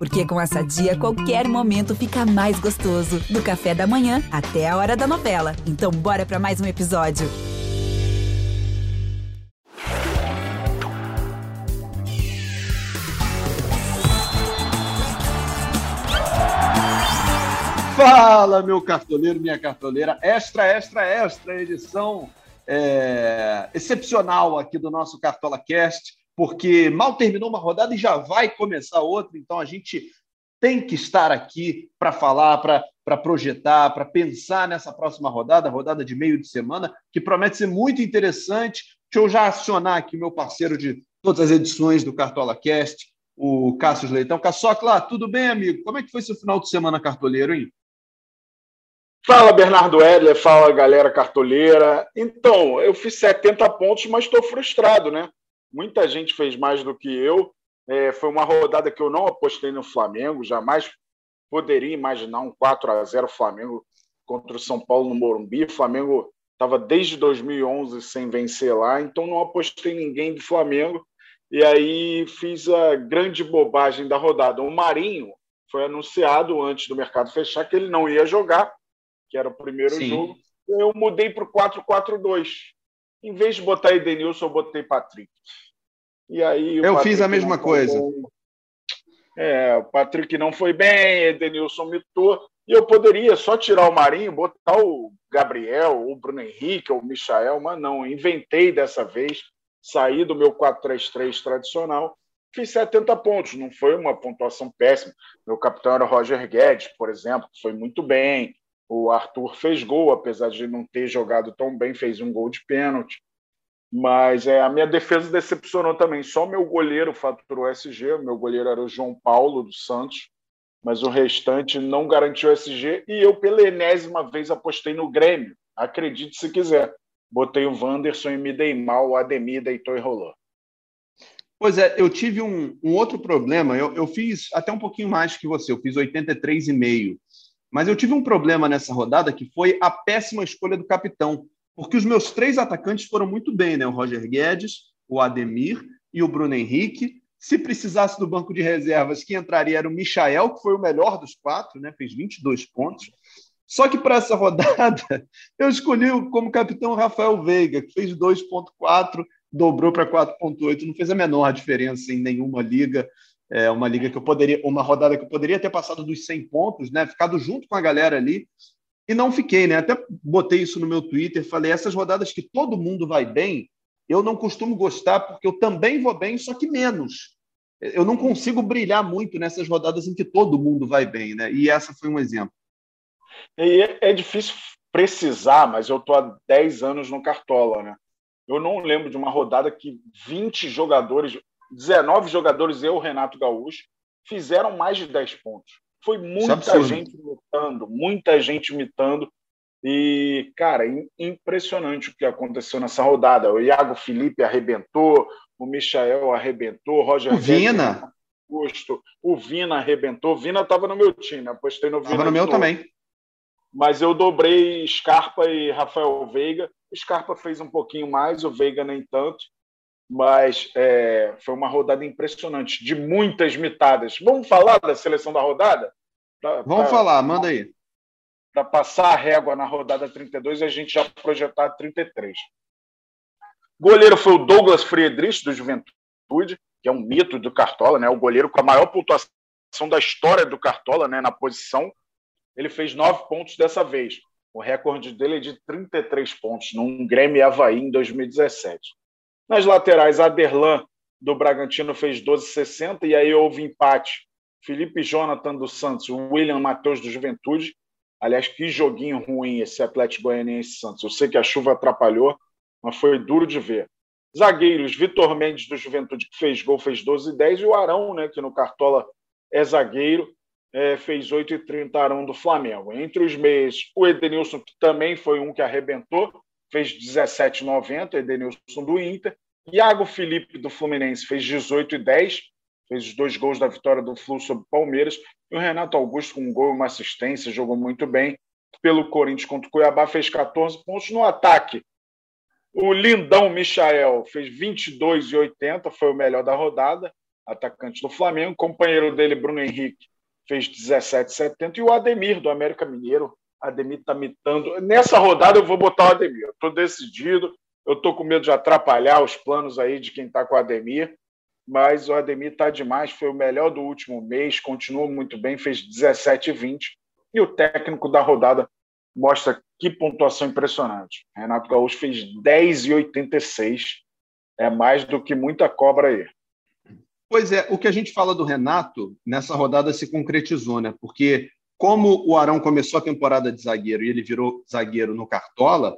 Porque com essa dia, qualquer momento fica mais gostoso. Do café da manhã até a hora da novela. Então, bora para mais um episódio. Fala, meu cartoleiro, minha cartoleira. Extra, extra, extra edição é, excepcional aqui do nosso Cartola Cast porque mal terminou uma rodada e já vai começar outra, então a gente tem que estar aqui para falar, para projetar, para pensar nessa próxima rodada, rodada de meio de semana, que promete ser muito interessante. Deixa eu já acionar aqui meu parceiro de todas as edições do Cartola Cast, o Cássio Leitão. Caçocla, tudo bem, amigo? Como é que foi seu final de semana cartoleiro, hein? Fala, Bernardo Edler, fala, galera cartoleira. Então, eu fiz 70 pontos, mas estou frustrado, né? Muita gente fez mais do que eu. É, foi uma rodada que eu não apostei no Flamengo, jamais poderia imaginar um 4 a 0 Flamengo contra o São Paulo no Morumbi. O Flamengo estava desde 2011 sem vencer lá, então não apostei ninguém do Flamengo. E aí fiz a grande bobagem da rodada. O Marinho foi anunciado antes do mercado fechar que ele não ia jogar, que era o primeiro Sim. jogo. Eu mudei para o 4-4-2. Em vez de botar Edenilson, eu botei Patrick. E aí eu Patrick fiz a mesma coisa. É, o Patrick não foi bem, Edenilson mitou. E eu poderia só tirar o Marinho, botar o Gabriel, o Bruno Henrique, ou o Michael, mas não. Inventei dessa vez, saí do meu 4-3-3 tradicional, fiz 70 pontos. Não foi uma pontuação péssima. Meu capitão era o Roger Guedes, por exemplo, que foi muito bem. O Arthur fez gol, apesar de não ter jogado tão bem, fez um gol de pênalti. Mas é, a minha defesa decepcionou também. Só meu goleiro faturou SG, o meu goleiro era o João Paulo dos Santos, mas o restante não garantiu SG. E eu, pela enésima vez, apostei no Grêmio. Acredite se quiser. Botei o Wanderson e me dei mal, o Ademir deitou e rolou. Pois é, eu tive um, um outro problema. Eu, eu, fiz até um pouquinho mais que você, eu fiz 83,5. Mas eu tive um problema nessa rodada que foi a péssima escolha do capitão, porque os meus três atacantes foram muito bem, né? O Roger Guedes, o Ademir e o Bruno Henrique. Se precisasse do banco de reservas, que entraria era o Michael, que foi o melhor dos quatro, né? Fez 22 pontos. Só que para essa rodada, eu escolhi como capitão o Rafael Veiga, que fez 2,4, dobrou para 4,8. Não fez a menor diferença em nenhuma liga é uma liga que eu poderia, uma rodada que eu poderia ter passado dos 100 pontos, né? Ficado junto com a galera ali e não fiquei, né? Até botei isso no meu Twitter, falei essas rodadas que todo mundo vai bem, eu não costumo gostar porque eu também vou bem, só que menos. Eu não consigo brilhar muito nessas rodadas em que todo mundo vai bem, né? E essa foi um exemplo. E é, é difícil precisar, mas eu tô há 10 anos no Cartola, né? Eu não lembro de uma rodada que 20 jogadores, 19 jogadores, eu, Renato Gaúcho, fizeram mais de 10 pontos. Foi muita é gente imitando, muita gente imitando. E, cara, impressionante o que aconteceu nessa rodada. O Iago Felipe arrebentou, o Michael arrebentou, o Roger o Vina. Augusto, o Vina arrebentou. O Vina estava no meu time, apostei no Vina. Estava no meu também. Mas eu dobrei Scarpa e Rafael Veiga. O Scarpa fez um pouquinho mais, o Veiga nem tanto mas é, foi uma rodada impressionante, de muitas mitadas. Vamos falar da seleção da rodada? Pra, Vamos pra, falar, manda aí. Para passar a régua na rodada 32 e a gente já projetar a 33. Goleiro foi o Douglas Friedrich, do Juventude, que é um mito do Cartola, né? o goleiro com a maior pontuação da história do Cartola né? na posição. Ele fez nove pontos dessa vez. O recorde dele é de 33 pontos, num Grêmio Havaí em 2017. Nas laterais, Aderlan do Bragantino fez 12,60 e aí houve empate. Felipe Jonathan do Santos, William Matheus do Juventude. Aliás, que joguinho ruim esse Atlético Goianiense Santos. Eu sei que a chuva atrapalhou, mas foi duro de ver. Zagueiros, Vitor Mendes do Juventude, que fez gol, fez 12 e 10, e o Arão, né, que no Cartola é zagueiro, é, fez 8 e 30 Arão do Flamengo. Entre os meias, o Edenilson, que também foi um que arrebentou, fez 17,90, Edenilson do Inter. Iago Felipe do Fluminense fez 18 e 10, fez os dois gols da vitória do Flu sobre o Palmeiras. E o Renato Augusto, com um gol e uma assistência, jogou muito bem. Pelo Corinthians contra o Cuiabá, fez 14 pontos no ataque. O lindão Michael fez 22 e 80, foi o melhor da rodada. atacante do Flamengo. O companheiro dele, Bruno Henrique, fez 17,70. E o Ademir, do América Mineiro. Ademir está mitando. Nessa rodada eu vou botar o Ademir. Estou decidido. Eu estou com medo de atrapalhar os planos aí de quem está com o Ademir. Mas o Ademir está demais. Foi o melhor do último mês. Continua muito bem. Fez 17,20. E o técnico da rodada mostra que pontuação impressionante. Renato Gaúcho fez 10,86. É mais do que muita cobra aí. Pois é, o que a gente fala do Renato nessa rodada se concretizou, né? Porque como o Arão começou a temporada de zagueiro e ele virou zagueiro no Cartola,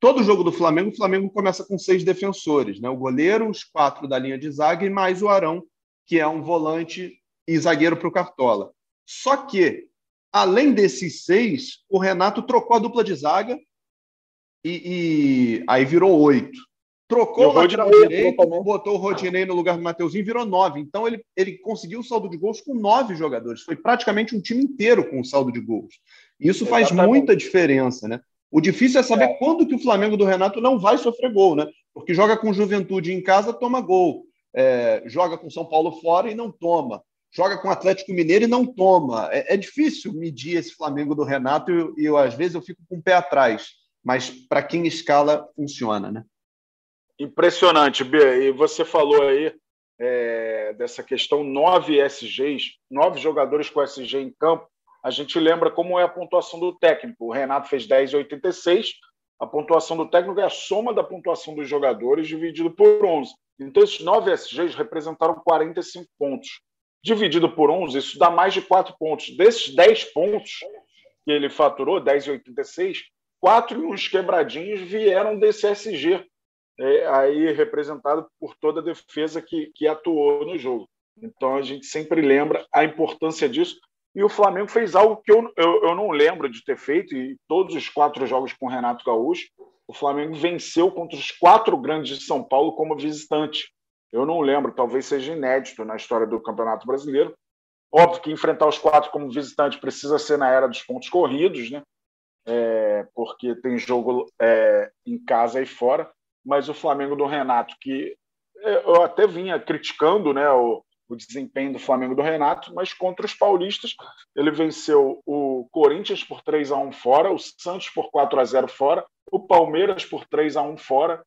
todo jogo do Flamengo, o Flamengo começa com seis defensores, né? O goleiro, os quatro da linha de zaga e mais o Arão, que é um volante e zagueiro para o Cartola. Só que, além desses seis, o Renato trocou a dupla de zaga e, e aí virou oito. Trocou o lateral direito, botou o Rodinei no lugar do Mateuzinho, virou nove. Então ele, ele conseguiu o saldo de gols com nove jogadores. Foi praticamente um time inteiro com o saldo de gols. Isso faz Exatamente. muita diferença, né? O difícil é saber é. quando que o Flamengo do Renato não vai sofrer gol, né? Porque joga com Juventude em casa, toma gol. É, joga com São Paulo fora e não toma. Joga com Atlético Mineiro e não toma. É, é difícil medir esse Flamengo do Renato e, e eu, às vezes eu fico com o pé atrás. Mas para quem escala, funciona, né? Impressionante, B. E você falou aí é, dessa questão, nove SGs, nove jogadores com SG em campo. A gente lembra como é a pontuação do técnico. O Renato fez 10,86. A pontuação do técnico é a soma da pontuação dos jogadores dividido por 11. Então, esses nove SGs representaram 45 pontos. Dividido por 11, isso dá mais de 4 pontos. Desses 10 pontos que ele faturou, 10,86, quatro e uns quebradinhos vieram desse SG é, aí representado por toda a defesa que, que atuou no jogo. Então a gente sempre lembra a importância disso. E o Flamengo fez algo que eu, eu, eu não lembro de ter feito, e todos os quatro jogos com o Renato Gaúcho, o Flamengo venceu contra os quatro grandes de São Paulo como visitante. Eu não lembro, talvez seja inédito na história do Campeonato Brasileiro. Óbvio que enfrentar os quatro como visitante precisa ser na era dos pontos corridos, né? É, porque tem jogo é, em casa e fora mas o Flamengo do Renato, que eu até vinha criticando né, o, o desempenho do Flamengo do Renato, mas contra os paulistas, ele venceu o Corinthians por 3 a 1 fora, o Santos por 4 a 0 fora, o Palmeiras por 3 a 1 fora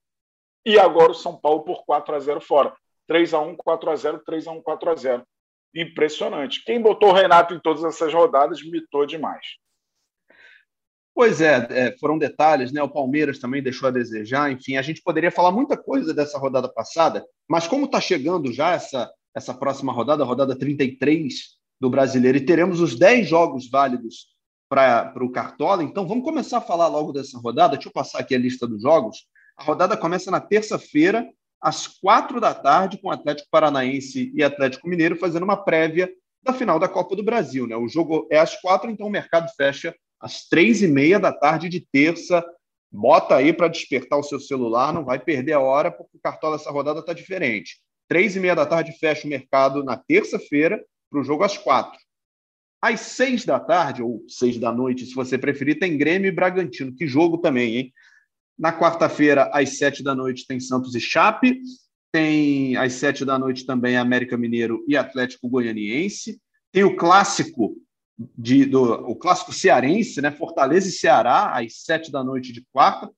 e agora o São Paulo por 4 a 0 fora. 3 a 1, 4 a 0, 3 a 1, 4 a 0. Impressionante. Quem botou o Renato em todas essas rodadas mitou demais. Pois é, é, foram detalhes, né? O Palmeiras também deixou a desejar. Enfim, a gente poderia falar muita coisa dessa rodada passada, mas como está chegando já essa, essa próxima rodada, a rodada 33 do brasileiro, e teremos os 10 jogos válidos para o Cartola, então vamos começar a falar logo dessa rodada. Deixa eu passar aqui a lista dos jogos. A rodada começa na terça-feira, às quatro da tarde, com Atlético Paranaense e Atlético Mineiro fazendo uma prévia da final da Copa do Brasil. Né? O jogo é às quatro, então o mercado fecha às três e meia da tarde de terça. Bota aí para despertar o seu celular, não vai perder a hora, porque o cartola dessa rodada está diferente. Três e meia da tarde fecha o mercado na terça-feira para o jogo às quatro. Às seis da tarde, ou seis da noite, se você preferir, tem Grêmio e Bragantino. Que jogo também, hein? Na quarta-feira, às sete da noite, tem Santos e Chape. Tem às sete da noite também América Mineiro e Atlético Goianiense. Tem o clássico de, do o clássico cearense, né? Fortaleza e Ceará, às sete da noite de quarta.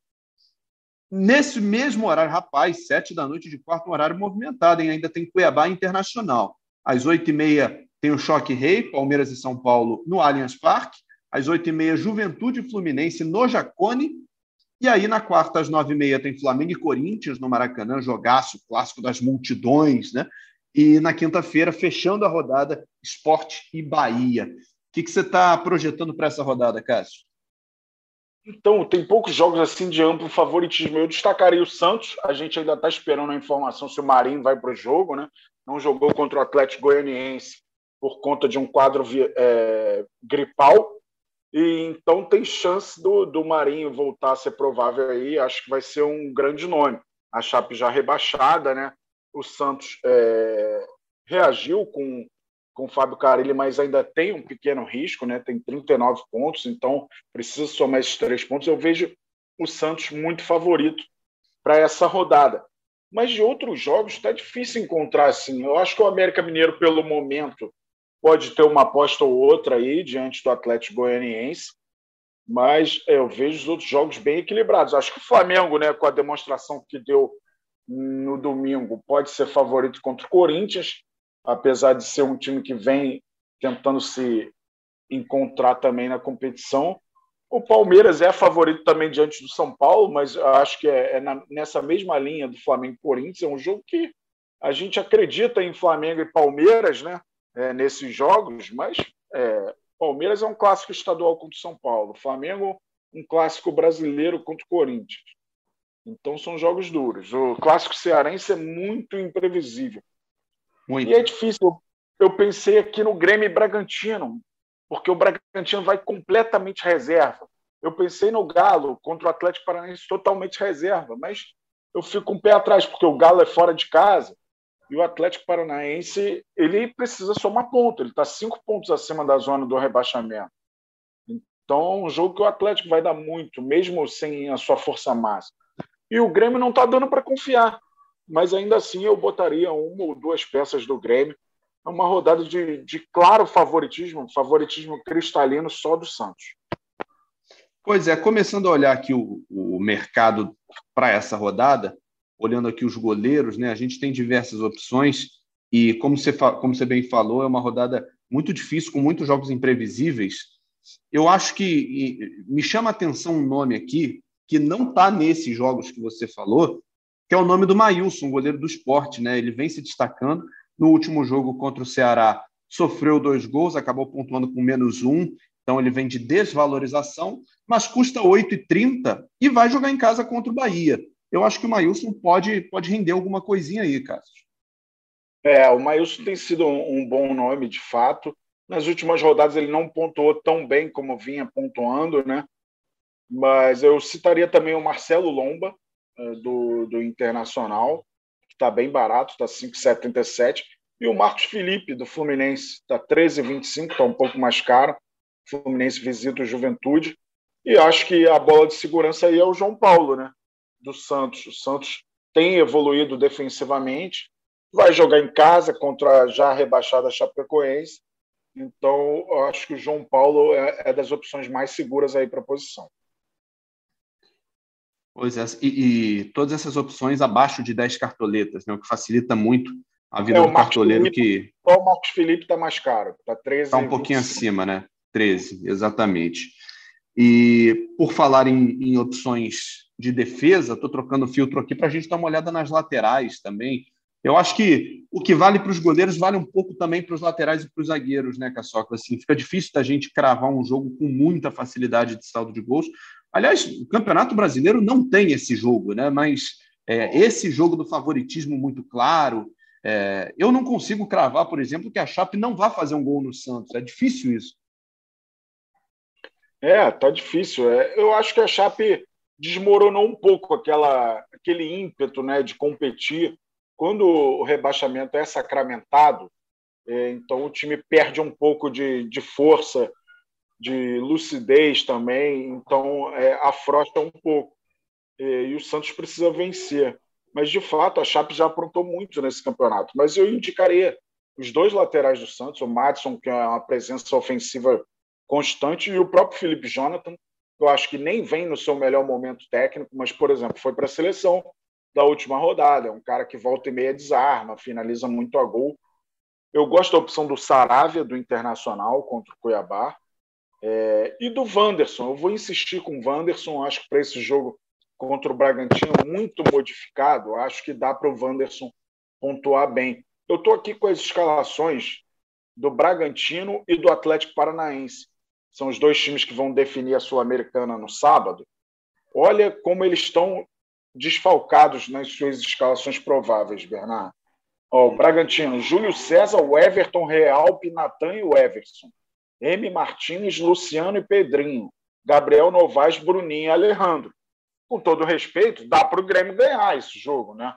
Nesse mesmo horário, rapaz, sete da noite de quarta, um horário movimentado, hein? Ainda tem Cuiabá Internacional. Às oito e meia tem o Choque Rei, Palmeiras e São Paulo, no Allianz Parque. Às oito e meia, Juventude Fluminense no Jacone. E aí, na quarta, às nove e meia, tem Flamengo e Corinthians no Maracanã, jogaço, clássico das multidões, né? E na quinta-feira, fechando a rodada, Esporte e Bahia. O que, que você está projetando para essa rodada, Cássio? Então, tem poucos jogos assim de amplo favoritismo. Eu destacaria o Santos. A gente ainda está esperando a informação se o Marinho vai para o jogo, né? Não jogou contra o Atlético Goianiense por conta de um quadro é, gripal. E então tem chance do, do Marinho voltar a ser provável aí. Acho que vai ser um grande nome. A Chape já rebaixada, né? O Santos é, reagiu com com o Fábio Carilli, mas ainda tem um pequeno risco, né? tem 39 pontos, então precisa somar esses três pontos. Eu vejo o Santos muito favorito para essa rodada. Mas de outros jogos está difícil encontrar assim. Eu acho que o América Mineiro, pelo momento, pode ter uma aposta ou outra aí diante do Atlético Goianiense, mas eu vejo os outros jogos bem equilibrados. Acho que o Flamengo, né, com a demonstração que deu no domingo, pode ser favorito contra o Corinthians, apesar de ser um time que vem tentando se encontrar também na competição. O Palmeiras é favorito também diante do São Paulo, mas acho que é, é na, nessa mesma linha do Flamengo e Corinthians. É um jogo que a gente acredita em Flamengo e Palmeiras, né? É, nesses jogos, mas é, Palmeiras é um clássico estadual contra o São Paulo. Flamengo, um clássico brasileiro contra o Corinthians. Então são jogos duros. O clássico cearense é muito imprevisível. Muito. E é difícil. Eu pensei aqui no Grêmio e Bragantino, porque o Bragantino vai completamente reserva. Eu pensei no Galo contra o Atlético Paranaense totalmente reserva, mas eu fico um pé atrás, porque o Galo é fora de casa e o Atlético Paranaense ele precisa somar ponto, ele está cinco pontos acima da zona do rebaixamento. Então, é um jogo que o Atlético vai dar muito, mesmo sem a sua força máxima. E o Grêmio não está dando para confiar, mas ainda assim eu botaria uma ou duas peças do Grêmio é uma rodada de, de claro favoritismo, favoritismo cristalino só do Santos. Pois é, começando a olhar aqui o, o mercado para essa rodada, olhando aqui os goleiros, né? A gente tem diversas opções e como você, como você bem falou, é uma rodada muito difícil, com muitos jogos imprevisíveis. Eu acho que me chama a atenção um nome aqui que não está nesses jogos que você falou, que é o nome do Maílson, goleiro do esporte, né? Ele vem se destacando no último jogo contra o Ceará, sofreu dois gols, acabou pontuando com menos um, então ele vem de desvalorização, mas custa 8,30 e vai jogar em casa contra o Bahia. Eu acho que o Maílson pode, pode render alguma coisinha aí, Cássio. É, o Maílson tem sido um, um bom nome, de fato. Nas últimas rodadas ele não pontuou tão bem como vinha pontuando, né? Mas eu citaria também o Marcelo Lomba, do, do Internacional, está bem barato, está 5,77. E o Marcos Felipe, do Fluminense, está 13,25, está um pouco mais caro. Fluminense visita o Juventude. E acho que a bola de segurança aí é o João Paulo, né? Do Santos. O Santos tem evoluído defensivamente, vai jogar em casa contra a já rebaixada Chapecoense. Então, acho que o João Paulo é, é das opções mais seguras aí para a posição. Pois é, e, e, todas essas opções abaixo de 10 cartoletas, né, o que facilita muito a vida é, do cartoleiro Felipe, que. o Marcos Felipe está mais caro, está 13. Está um pouquinho 25. acima, né? 13, exatamente. E por falar em, em opções de defesa, estou trocando filtro aqui para a gente dar uma olhada nas laterais também. Eu acho que o que vale para os goleiros vale um pouco também para os laterais e para os zagueiros, né, Caçoca? Assim, fica difícil da gente cravar um jogo com muita facilidade de saldo de gols, Aliás, o Campeonato Brasileiro não tem esse jogo, né? mas é, esse jogo do favoritismo muito claro. É, eu não consigo cravar, por exemplo, que a Chape não vai fazer um gol no Santos. É difícil isso. É, tá difícil. É, eu acho que a Chape desmoronou um pouco aquela, aquele ímpeto né, de competir. Quando o rebaixamento é sacramentado, é, então o time perde um pouco de, de força de lucidez também, então é, afrouxa um pouco. E, e, o Santos precisa vencer. Mas, de fato, a Chape já aprontou muito nesse campeonato. Mas eu indicaria os dois laterais do Santos, o Madison, que é uma presença ofensiva constante, e o próprio Felipe Jonathan, que eu acho que nem vem no seu melhor momento técnico, mas, por exemplo, foi para a seleção da última rodada. É um cara que volta e meia desarma, finaliza muito a gol. Eu gosto da opção do Saravia, do Internacional, contra o Cuiabá. É, e do Wanderson, eu vou insistir com o Wanderson, acho que para esse jogo contra o Bragantino, muito modificado, acho que dá para o Wanderson pontuar bem. Eu estou aqui com as escalações do Bragantino e do Atlético Paranaense. São os dois times que vão definir a Sul-Americana no sábado. Olha como eles estão desfalcados nas suas escalações prováveis, Bernardo. O Bragantino, Júlio César, o Everton, Real, Pinatan e o Everson. M. Martins, Luciano e Pedrinho, Gabriel Novaes, Bruninho e Alejandro. Com todo respeito, dá para o Grêmio ganhar esse jogo, né?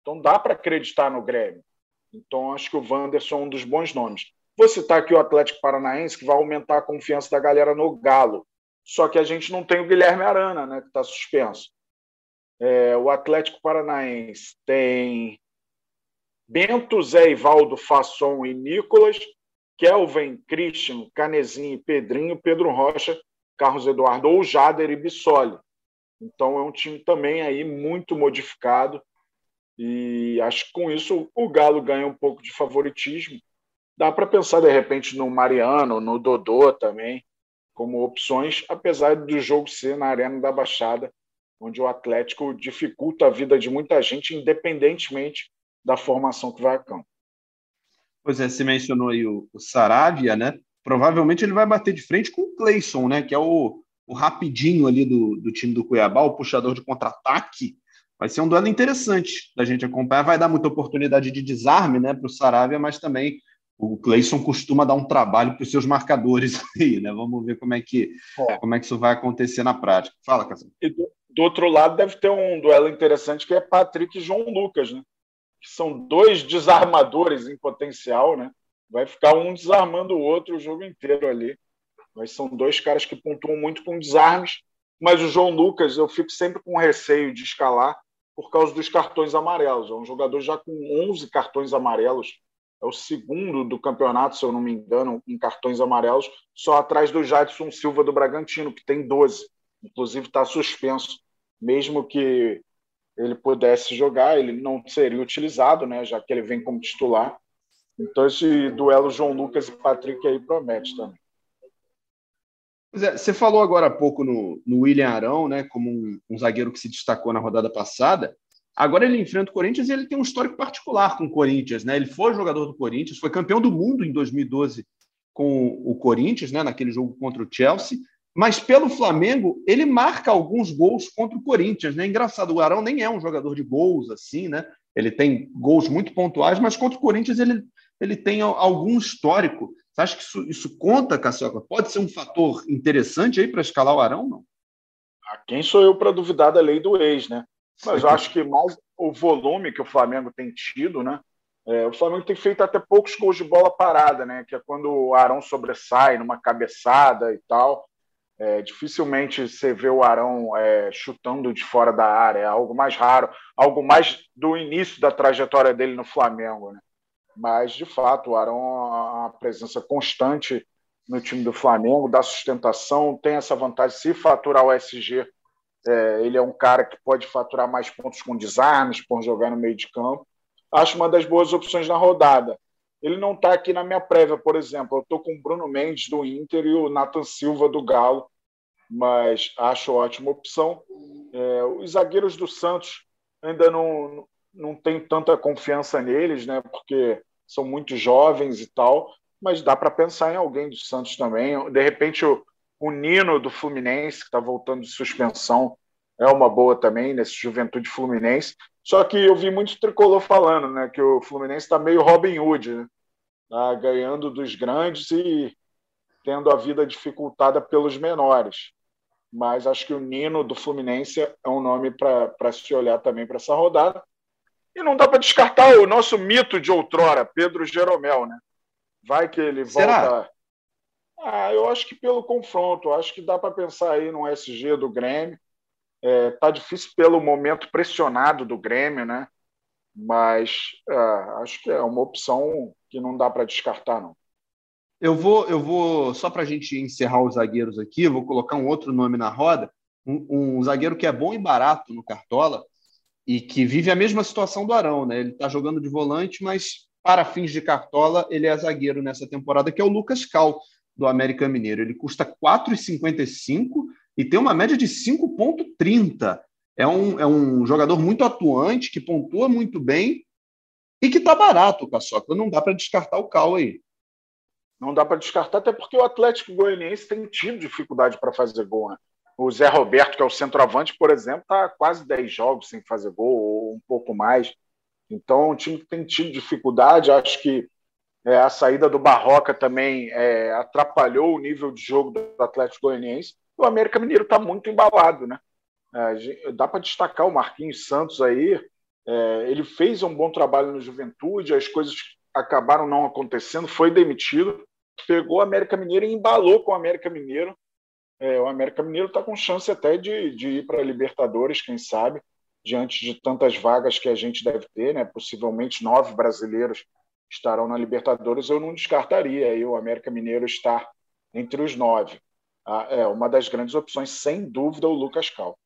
Então dá para acreditar no Grêmio. Então acho que o Wanderson é um dos bons nomes. Vou citar aqui o Atlético Paranaense, que vai aumentar a confiança da galera no Galo. Só que a gente não tem o Guilherme Arana, né, que está suspenso. É, o Atlético Paranaense tem Bento, Zé Ivaldo, Fasson e Nicolas, Kelvin, Christian, Canezinho Pedrinho, Pedro Rocha, Carlos Eduardo ou Jader e Bissoli. Então é um time também aí muito modificado e acho que com isso o Galo ganha um pouco de favoritismo. Dá para pensar de repente no Mariano, no Dodô também, como opções, apesar do jogo ser na Arena da Baixada, onde o Atlético dificulta a vida de muita gente, independentemente da formação que vai a campo. Pois é, você mencionou aí o, o Saravia, né? Provavelmente ele vai bater de frente com o Cleison, né? Que é o, o rapidinho ali do, do time do Cuiabá, o puxador de contra-ataque. Vai ser um duelo interessante da gente acompanhar. Vai dar muita oportunidade de desarme né, para o Saravia, mas também o Cleison costuma dar um trabalho para os seus marcadores aí, né? Vamos ver como é que, é. como é que isso vai acontecer na prática. Fala, Casão. E do, do, outro lado deve ter um duelo interessante que é Patrick e João Lucas, né? Que são dois desarmadores em potencial, né? Vai ficar um desarmando o outro o jogo inteiro ali. Mas são dois caras que pontuam muito com desarmes. Mas o João Lucas, eu fico sempre com receio de escalar por causa dos cartões amarelos. É um jogador já com 11 cartões amarelos é o segundo do campeonato, se eu não me engano, em cartões amarelos, só atrás do Jadson Silva do Bragantino, que tem 12. Inclusive está suspenso. Mesmo que ele pudesse jogar, ele não seria utilizado, né, já que ele vem como titular. Então esse duelo João Lucas e Patrick aí promete também. É, você falou agora há pouco no, no William Arão, né, como um, um zagueiro que se destacou na rodada passada. Agora ele enfrenta o Corinthians e ele tem um histórico particular com o Corinthians, né? Ele foi jogador do Corinthians, foi campeão do mundo em 2012 com o Corinthians, né? Naquele jogo contra o Chelsea. Mas pelo Flamengo, ele marca alguns gols contra o Corinthians, né? Engraçado, o Arão nem é um jogador de gols assim, né? Ele tem gols muito pontuais, mas contra o Corinthians ele, ele tem algum histórico. Você acha que isso, isso conta, Cassioca? Pode ser um fator interessante aí para escalar o Arão, não? Ah, quem sou eu para duvidar da lei do ex, né? Mas eu acho que mais o volume que o Flamengo tem tido, né? É, o Flamengo tem feito até poucos gols de bola parada, né? Que é quando o Arão sobressai numa cabeçada e tal. É, dificilmente você vê o Arão é, chutando de fora da área, é algo mais raro, algo mais do início da trajetória dele no Flamengo. Né? Mas, de fato, o Arão é uma presença constante no time do Flamengo, dá sustentação, tem essa vantagem. Se faturar o SG, é, ele é um cara que pode faturar mais pontos com desarmes, por jogar no meio de campo. Acho uma das boas opções na rodada. Ele não está aqui na minha prévia, por exemplo. Eu estou com o Bruno Mendes do Inter e o Nathan Silva do Galo, mas acho ótima opção. É, os zagueiros do Santos ainda não, não tenho tanta confiança neles, né? Porque são muito jovens e tal, mas dá para pensar em alguém do Santos também. De repente, o, o Nino do Fluminense, que está voltando de suspensão, é uma boa também nesse Juventude Fluminense. Só que eu vi muito tricolor falando, né, que o Fluminense está meio Robin Hood, né? Tá ganhando dos grandes e tendo a vida dificultada pelos menores. Mas acho que o Nino do Fluminense é um nome para se olhar também para essa rodada. E não dá para descartar o nosso mito de outrora, Pedro Jeromel, né? Vai que ele Será? volta ah, eu acho que pelo confronto, acho que dá para pensar aí no SG do Grêmio. É, tá difícil pelo momento pressionado do Grêmio, né? Mas é, acho que é uma opção que não dá para descartar, não. Eu vou, eu vou só para a gente encerrar os zagueiros aqui, vou colocar um outro nome na roda, um, um, zagueiro que é bom e barato no Cartola e que vive a mesma situação do Arão, né? Ele está jogando de volante, mas para fins de Cartola ele é zagueiro nessa temporada, que é o Lucas Cal do América Mineiro. Ele custa 4,55 e tem uma média de 5,30. É um, é um jogador muito atuante, que pontua muito bem e que está barato, Caçoca. Não dá para descartar o Cal aí. Não dá para descartar, até porque o Atlético Goianiense tem tido dificuldade para fazer gol. Né? O Zé Roberto, que é o centroavante, por exemplo, está quase 10 jogos sem fazer gol, ou um pouco mais. Então, o time tem tido dificuldade. Acho que é, a saída do Barroca também é, atrapalhou o nível de jogo do Atlético Goianiense. O América Mineiro está muito embalado, né? É, dá para destacar o Marquinhos Santos aí. É, ele fez um bom trabalho no Juventude, as coisas acabaram não acontecendo, foi demitido, pegou o América Mineiro e embalou com o América Mineiro. É, o América Mineiro está com chance até de, de ir para a Libertadores, quem sabe. diante de tantas vagas que a gente deve ter, né? Possivelmente nove brasileiros estarão na Libertadores, eu não descartaria aí o América Mineiro estar entre os nove. Ah, é uma das grandes opções, sem dúvida, o Lucas Cal.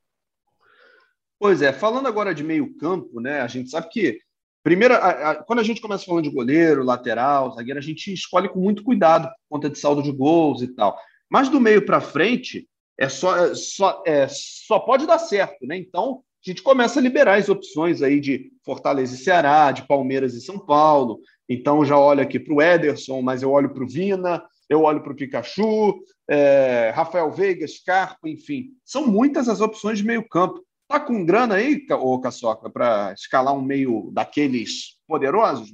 Pois é, falando agora de meio campo, né? A gente sabe que primeiro, a, a, quando a gente começa falando de goleiro, lateral, zagueiro, a gente escolhe com muito cuidado por conta de saldo de gols e tal. Mas do meio para frente é só, é, só, é, só pode dar certo, né? Então a gente começa a liberar as opções aí de Fortaleza e Ceará, de Palmeiras e São Paulo. Então já olho aqui para o Ederson, mas eu olho para o Vina, eu olho para o Pikachu, é, Rafael Veiga, Scarpa, enfim. São muitas as opções de meio campo. Tá com grana aí, ô Caçoca, para escalar um meio daqueles poderosos?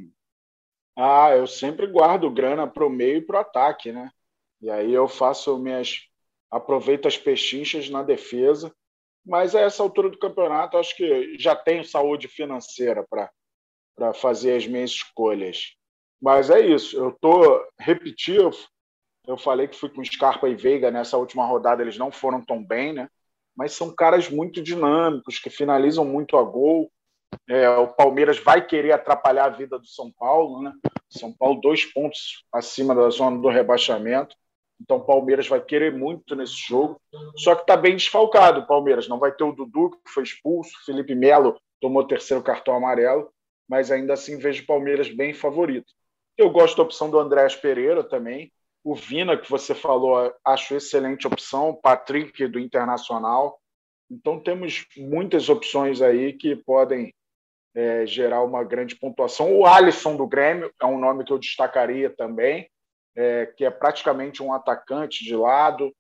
Ah, eu sempre guardo grana para o meio e para o ataque, né? E aí eu faço minhas. aproveito as pechinchas na defesa mas a essa altura do campeonato, acho que já tenho saúde financeira para fazer as minhas escolhas. Mas é isso, eu estou repetindo. Eu falei que fui com Scarpa e Veiga nessa última rodada, eles não foram tão bem, né? Mas são caras muito dinâmicos, que finalizam muito a gol. É, o Palmeiras vai querer atrapalhar a vida do São Paulo, né? São Paulo, dois pontos acima da zona do rebaixamento. Então o Palmeiras vai querer muito nesse jogo. Só que está bem desfalcado o Palmeiras. Não vai ter o Dudu, que foi expulso, Felipe Melo tomou o terceiro cartão amarelo, mas ainda assim vejo o Palmeiras bem favorito. Eu gosto da opção do Andréas Pereira também. O Vina, que você falou, acho excelente opção. O Patrick, do Internacional. Então temos muitas opções aí que podem é, gerar uma grande pontuação. O Alisson do Grêmio é um nome que eu destacaria também é, que é praticamente um atacante de lado,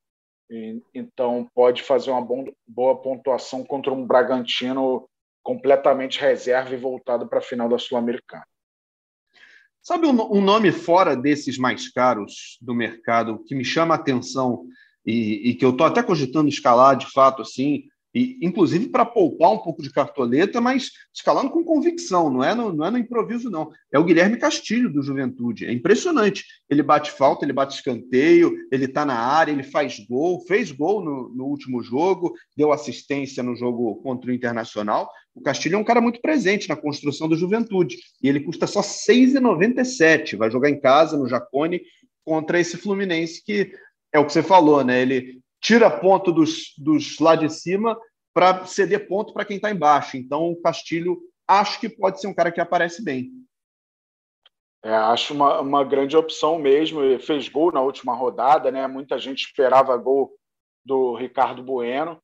e, então pode fazer uma bom, boa pontuação contra um Bragantino completamente reserva e voltado para a final da Sul-Americana. Sabe um, nome fora desses mais caros do mercado que me chama a atenção e, e que eu estou até cogitando escalar de fato assim, e, inclusive para poupar um pouco de cartoleta, mas escalando com convicção, não é, no, não é no improviso, não. É o Guilherme Castilho, do Juventude. É impressionante. Ele bate falta, ele bate escanteio, ele está na área, ele faz gol, fez gol no, no último jogo, deu assistência no jogo contra o Internacional. O Castilho é um cara muito presente na construção do Juventude. E ele custa só R$ 6,97. Vai jogar em casa, no Jacone, contra esse Fluminense que é o que você falou, né? Ele tira ponto dos, dos lá de cima para ceder ponto para quem está embaixo. Então, o Castilho acho que pode ser um cara que aparece bem. É, acho uma, uma grande opção mesmo. Ele fez gol na última rodada, né? Muita gente esperava gol do Ricardo Bueno.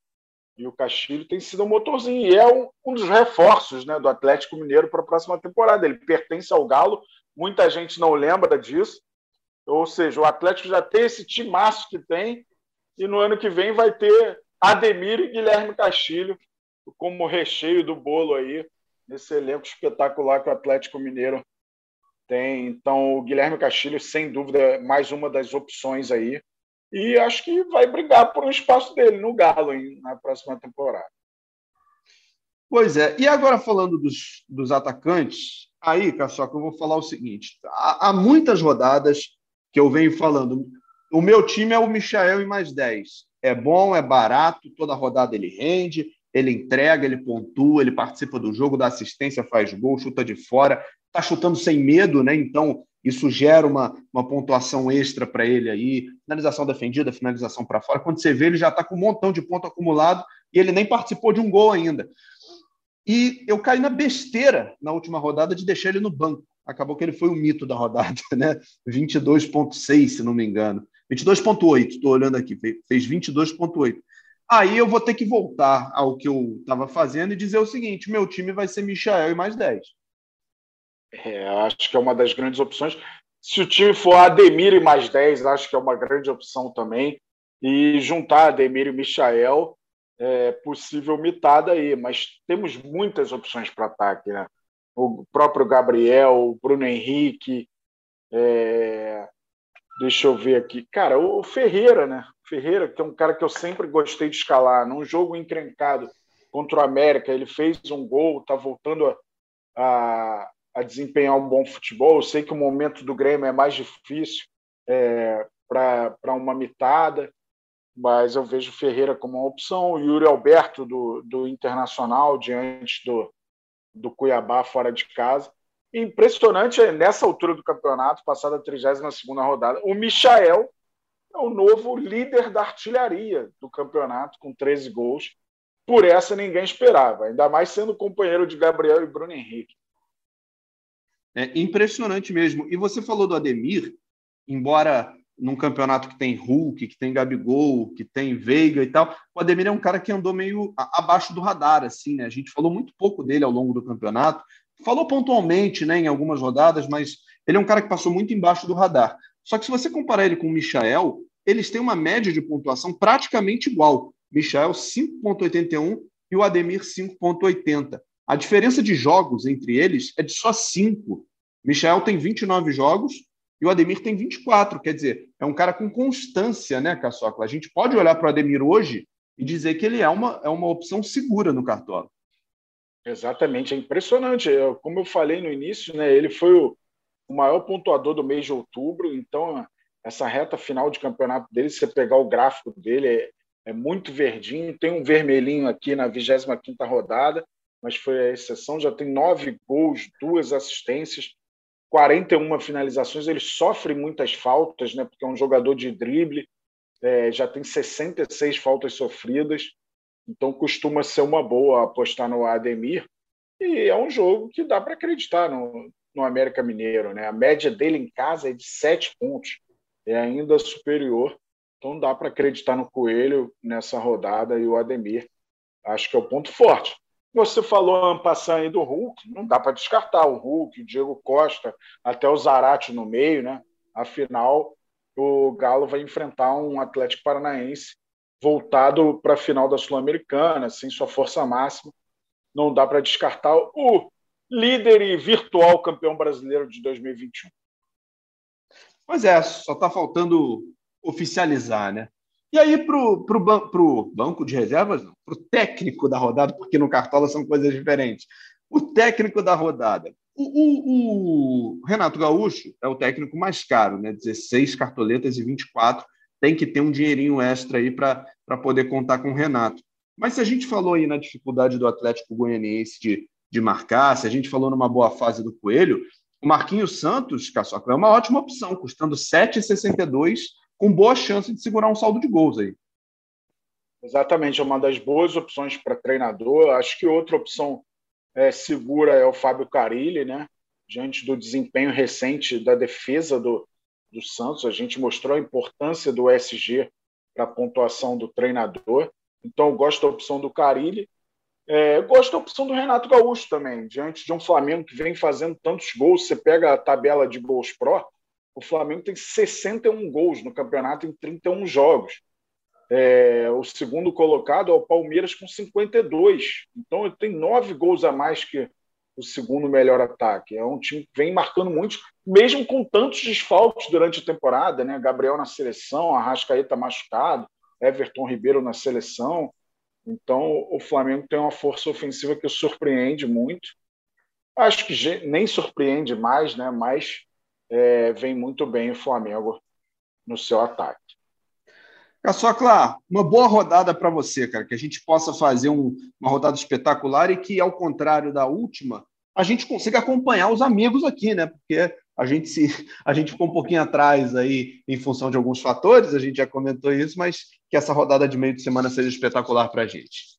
E o Castilho tem sido um motorzinho. E é um, um dos reforços né, do Atlético Mineiro para a próxima temporada. Ele pertence ao Galo. Muita gente não lembra disso. Ou seja, o Atlético já tem esse timaço que tem e no ano que vem vai ter Ademir e Guilherme Castilho como recheio do bolo aí, nesse elenco espetacular que o Atlético Mineiro tem. Então, o Guilherme Castilho, sem dúvida, é mais uma das opções aí. E acho que vai brigar por um espaço dele no Galo hein, na próxima temporada. Pois é. E agora, falando dos, dos atacantes, aí, Caçoca, eu vou falar o seguinte: há, há muitas rodadas que eu venho falando o meu time é o Michael e mais 10. É bom, é barato, toda rodada ele rende, ele entrega, ele pontua, ele participa do jogo, dá assistência, faz gol, chuta de fora, está chutando sem medo, né? Então, isso gera uma, uma pontuação extra para ele aí. Finalização defendida, finalização para fora. Quando você vê, ele já está com um montão de ponto acumulado e ele nem participou de um gol ainda. E eu caí na besteira na última rodada de deixar ele no banco. Acabou que ele foi o mito da rodada, né? 22,6, se não me engano. 22,8, estou olhando aqui, fez 22,8. Aí eu vou ter que voltar ao que eu estava fazendo e dizer o seguinte: meu time vai ser Michael e mais 10. É, acho que é uma das grandes opções. Se o time for Ademir e mais 10, acho que é uma grande opção também. E juntar Ademir e Michael é possível mitada aí, mas temos muitas opções para ataque, né? O próprio Gabriel, o Bruno Henrique, é, Deixa eu ver aqui. Cara, o Ferreira, né? Ferreira, que é um cara que eu sempre gostei de escalar. Num jogo encrencado contra o América, ele fez um gol, tá voltando a, a, a desempenhar um bom futebol. Eu sei que o momento do Grêmio é mais difícil é, para uma mitada, mas eu vejo Ferreira como uma opção, o Yuri Alberto do, do Internacional, diante do, do Cuiabá fora de casa. Impressionante é, nessa altura do campeonato, passada a 32 rodada, o Michael é o novo líder da artilharia do campeonato, com 13 gols. Por essa ninguém esperava, ainda mais sendo companheiro de Gabriel e Bruno Henrique. É impressionante mesmo. E você falou do Ademir, embora num campeonato que tem Hulk, que tem Gabigol, que tem Veiga e tal, o Ademir é um cara que andou meio abaixo do radar, assim, né? A gente falou muito pouco dele ao longo do campeonato, falou pontualmente, né, em algumas rodadas, mas ele é um cara que passou muito embaixo do radar. Só que se você comparar ele com o Michael, eles têm uma média de pontuação praticamente igual. Michael 5.81 e o Ademir 5.80. A diferença de jogos entre eles é de só 5. Michael tem 29 jogos e o Ademir tem 24, quer dizer, é um cara com constância, né, Caçocla? A gente pode olhar para o Ademir hoje e dizer que ele é uma, é uma opção segura no Cartola. Exatamente, é impressionante. Eu, como eu falei no início, né, ele foi o, o maior pontuador do mês de outubro, então essa reta final de campeonato dele, se você pegar o gráfico dele, é, é muito verdinho, tem um vermelhinho aqui na 25ª rodada, mas foi a exceção, já tem nove gols, duas assistências, 41 finalizações, ele sofre muitas faltas, né, porque é um jogador de drible, é, já tem 66 faltas sofridas, então costuma ser uma boa apostar no Ademir, e é um jogo que dá para acreditar no, no América Mineiro. Né? A média dele em casa é de 7 pontos, é ainda superior, então dá para acreditar no Coelho nessa rodada e o Ademir, acho que é o ponto forte. Você falou ampassando aí do Hulk, não dá para descartar o Hulk, o Diego Costa, até o Zarate no meio, né? Afinal, o Galo vai enfrentar um Atlético Paranaense voltado para a final da Sul-Americana, sem sua força máxima. Não dá para descartar o líder e virtual campeão brasileiro de 2021. Pois é, só está faltando oficializar, né? E aí, para o ban banco de reservas, para o técnico da rodada, porque no Cartola são coisas diferentes. O técnico da rodada. O, o, o, Renato Gaúcho é o técnico mais caro, né? 16 cartoletas e 24. Tem que ter um dinheirinho extra aí para poder contar com o Renato. Mas se a gente falou aí na dificuldade do Atlético Goianiense de, de marcar, se a gente falou numa boa fase do Coelho, o Marquinhos Santos, Caçoca, é uma ótima opção, custando 7,62 com boa chance de segurar um saldo de gols aí. Exatamente, é uma das boas opções para treinador. Acho que outra opção é, segura é o Fábio Carilli, né? Diante do desempenho recente da defesa do, do Santos, a gente mostrou a importância do SG para a pontuação do treinador. Então, eu gosto da opção do Carilli. É, gosto da opção do Renato Gaúcho também, diante de um Flamengo que vem fazendo tantos gols. Você pega a tabela de gols pró, o Flamengo tem 61 gols no campeonato em 31 jogos. É, o segundo colocado é o Palmeiras com 52. Então ele tem nove gols a mais que o segundo melhor ataque. É um time que vem marcando muitos, mesmo com tantos desfalques durante a temporada, né? Gabriel na seleção, Arrascaeta machucado, Everton Ribeiro na seleção. Então o Flamengo tem uma força ofensiva que surpreende muito. Acho que nem surpreende mais, né? Mas é, vem muito bem o Flamengo no seu ataque. Caçocla, uma boa rodada para você, cara, que a gente possa fazer um, uma rodada espetacular e que, ao contrário da última, a gente consiga acompanhar os amigos aqui, né? Porque a gente se a gente ficou um pouquinho atrás aí em função de alguns fatores, a gente já comentou isso, mas que essa rodada de meio de semana seja espetacular para a gente.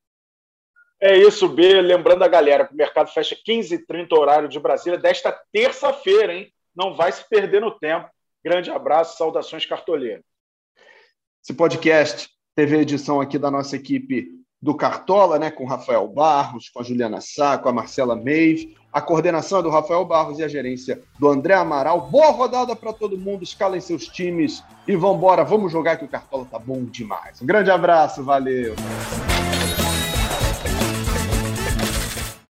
É isso, B. Lembrando a galera que o mercado fecha 15h30 horário de Brasília desta terça-feira, hein? Não vai se perder no tempo. Grande abraço, saudações cartoleiras. Esse podcast teve edição aqui da nossa equipe do Cartola, né, com Rafael Barros, com a Juliana Sá, com a Marcela Meive. A coordenação é do Rafael Barros e a gerência do André Amaral. Boa rodada para todo mundo, escalem seus times e vamos embora, vamos jogar que o Cartola tá bom demais. Um grande abraço, valeu.